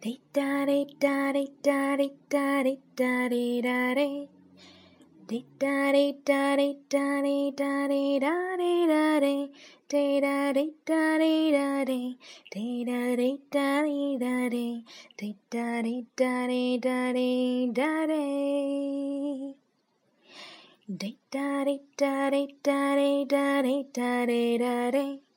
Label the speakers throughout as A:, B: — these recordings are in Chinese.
A: 滴答滴答滴答滴答滴答滴答滴，滴答滴答滴答滴答滴答滴答滴，滴答滴答滴答滴，滴答滴答滴答滴，滴答滴答滴答滴答滴，滴答滴答滴答滴答滴答滴答滴。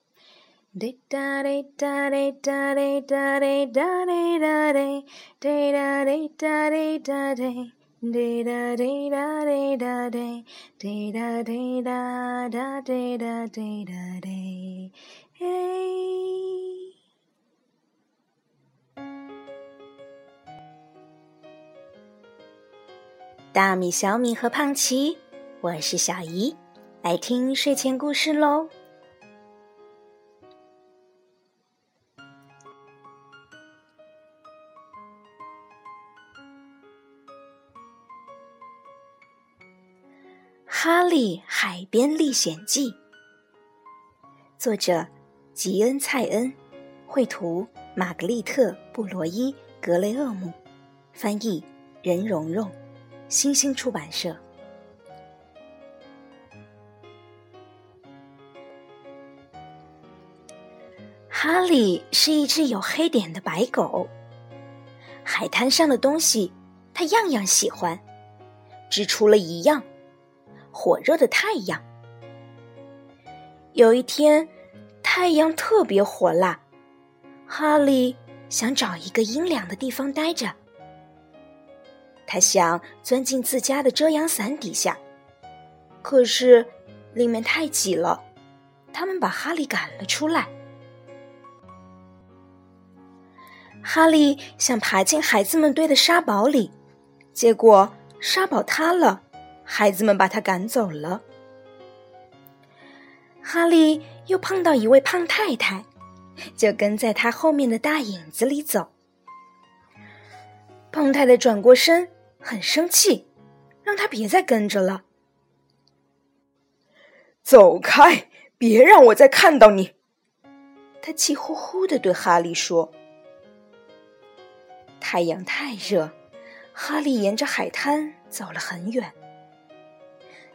A: 滴答滴答滴答滴答滴答滴答滴，滴答滴答滴答滴，滴答滴答滴答滴，滴答滴答答滴答滴答滴。大米、小米和胖奇，我是小姨，来听睡前故事喽。《哈利海边历险记》，作者吉恩·蔡恩，绘图玛格丽特·布罗伊·格雷厄姆，翻译任蓉蓉，新星出版社。哈利是一只有黑点的白狗，海滩上的东西他样样喜欢，只除了一样。火热的太阳。有一天，太阳特别火辣，哈利想找一个阴凉的地方待着。他想钻进自家的遮阳伞底下，可是里面太挤了，他们把哈利赶了出来。哈利想爬进孩子们堆的沙堡里，结果沙堡塌了。孩子们把他赶走了。哈利又碰到一位胖太太，就跟在他后面的大影子里走。胖太太转过身，很生气，让他别再跟着了。
B: 走开！别让我再看到你！
A: 他气呼呼的对哈利说。太阳太热，哈利沿着海滩走了很远。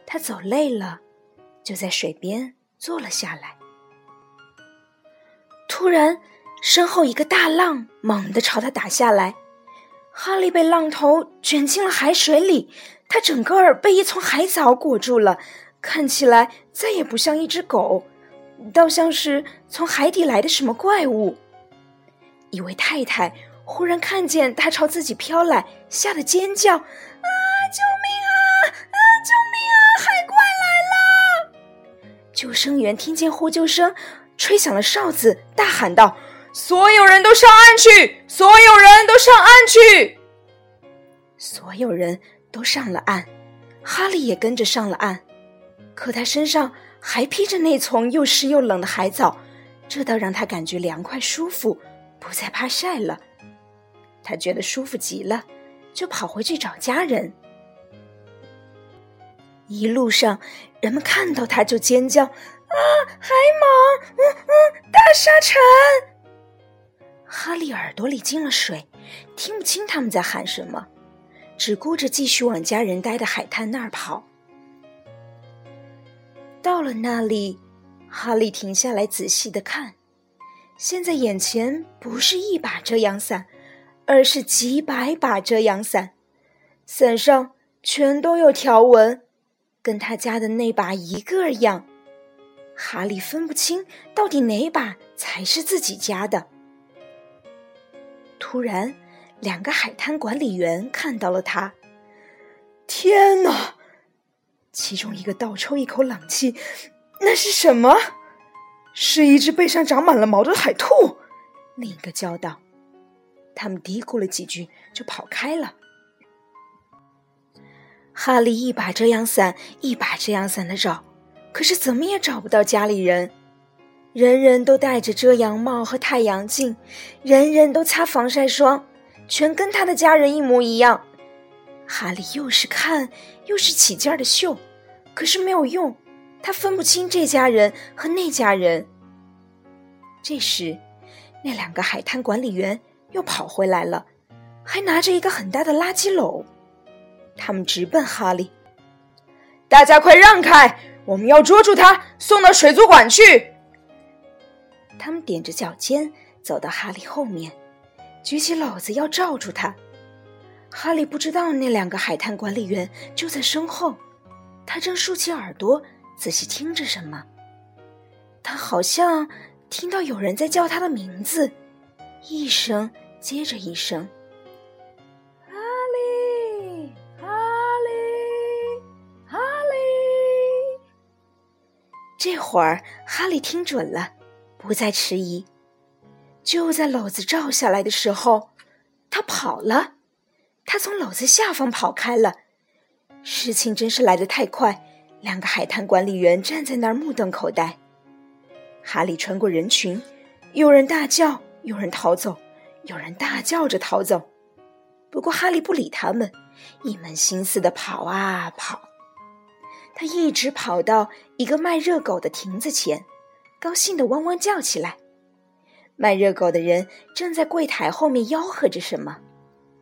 A: 他走累了，就在水边坐了下来。突然，身后一个大浪猛地朝他打下来，哈利被浪头卷进了海水里，他整个儿被一丛海藻裹住了，看起来再也不像一只狗，倒像是从海底来的什么怪物。一位太太忽然看见他朝自己飘来，吓得尖叫：“啊，救命救生员听见呼救声，吹响了哨子，大喊道：“
B: 所有人都上岸去！所有人都上岸去！”
A: 所有人都上了岸，哈利也跟着上了岸。可他身上还披着那丛又湿又冷的海藻，这倒让他感觉凉快舒服，不再怕晒了。他觉得舒服极了，就跑回去找家人。一路上，人们看到他就尖叫：“啊，海蟒！嗯嗯，大沙尘！”哈利耳朵里进了水，听不清他们在喊什么，只顾着继续往家人待的海滩那儿跑。到了那里，哈利停下来仔细的看，现在眼前不是一把遮阳伞，而是几百把遮阳伞，伞上全都有条纹。跟他家的那把一个样，哈利分不清到底哪把才是自己家的。突然，两个海滩管理员看到了他。天哪！其中一个倒抽一口冷气，那是什么？是一只背上长满了毛的海兔。另一个叫道。他们嘀咕了几句，就跑开了。哈利一把遮阳伞一把遮阳伞的找，可是怎么也找不到家里人。人人都戴着遮阳帽和太阳镜，人人都擦防晒霜，全跟他的家人一模一样。哈利又是看又是起劲儿的嗅，可是没有用，他分不清这家人和那家人。这时，那两个海滩管理员又跑回来了，还拿着一个很大的垃圾篓。他们直奔哈利。
B: 大家快让开！我们要捉住他，送到水族馆去。
A: 他们踮着脚尖走到哈利后面，举起篓子要罩住他。哈利不知道那两个海滩管理员就在身后，他正竖起耳朵仔细听着什么。他好像听到有人在叫他的名字，一声接着一声。这会儿哈利听准了，不再迟疑。就在篓子罩下来的时候，他跑了。他从篓子下方跑开了，事情真是来得太快。两个海滩管理员站在那儿目瞪口呆。哈利穿过人群，有人大叫，有人逃走，有人大叫着逃走。不过哈利不理他们，一门心思的跑啊跑。他一直跑到一个卖热狗的亭子前，高兴的汪汪叫起来。卖热狗的人正在柜台后面吆喝着什么。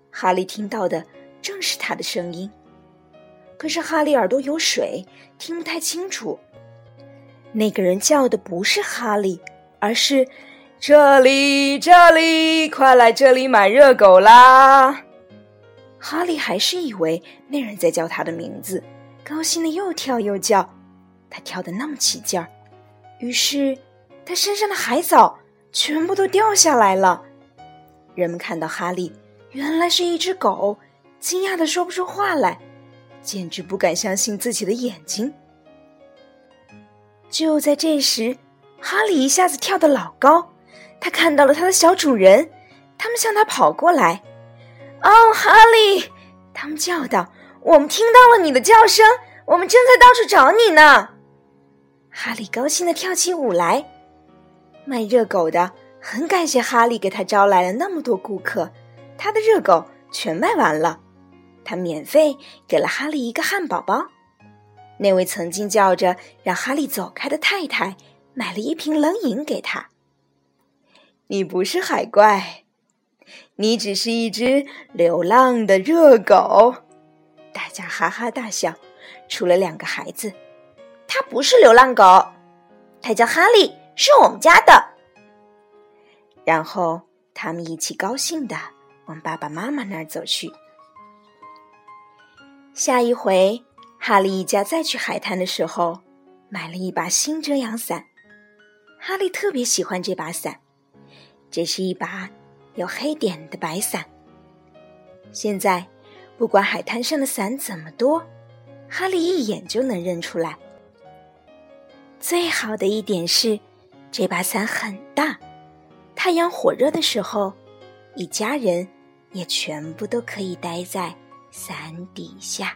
A: 哈利听到的正是他的声音，可是哈利耳朵有水，听不太清楚。那个人叫的不是哈利，而是“这里，这里，快来这里买热狗啦！”哈利还是以为那人在叫他的名字，高兴的又跳又叫。他跳得那么起劲儿，于是他身上的海藻全部都掉下来了。人们看到哈利。原来是一只狗，惊讶的说不出话来，简直不敢相信自己的眼睛。就在这时，哈利一下子跳得老高，他看到了他的小主人，他们向他跑过来。“哦，哈利！”他们叫道，“我们听到了你的叫声，我们正在到处找你呢。”哈利高兴的跳起舞来。卖热狗的很感谢哈利给他招来了那么多顾客。他的热狗全卖完了，他免费给了哈利一个汉堡包。那位曾经叫着让哈利走开的太太买了一瓶冷饮给他。你不是海怪，你只是一只流浪的热狗。大家哈哈大笑，除了两个孩子。他不是流浪狗，他叫哈利，是我们家的。然后他们一起高兴的。往爸爸妈妈那儿走去。下一回，哈利一家再去海滩的时候，买了一把新遮阳伞。哈利特别喜欢这把伞，这是一把有黑点的白伞。现在，不管海滩上的伞怎么多，哈利一眼就能认出来。最好的一点是，这把伞很大，太阳火热的时候，一家人。也全部都可以待在伞底下。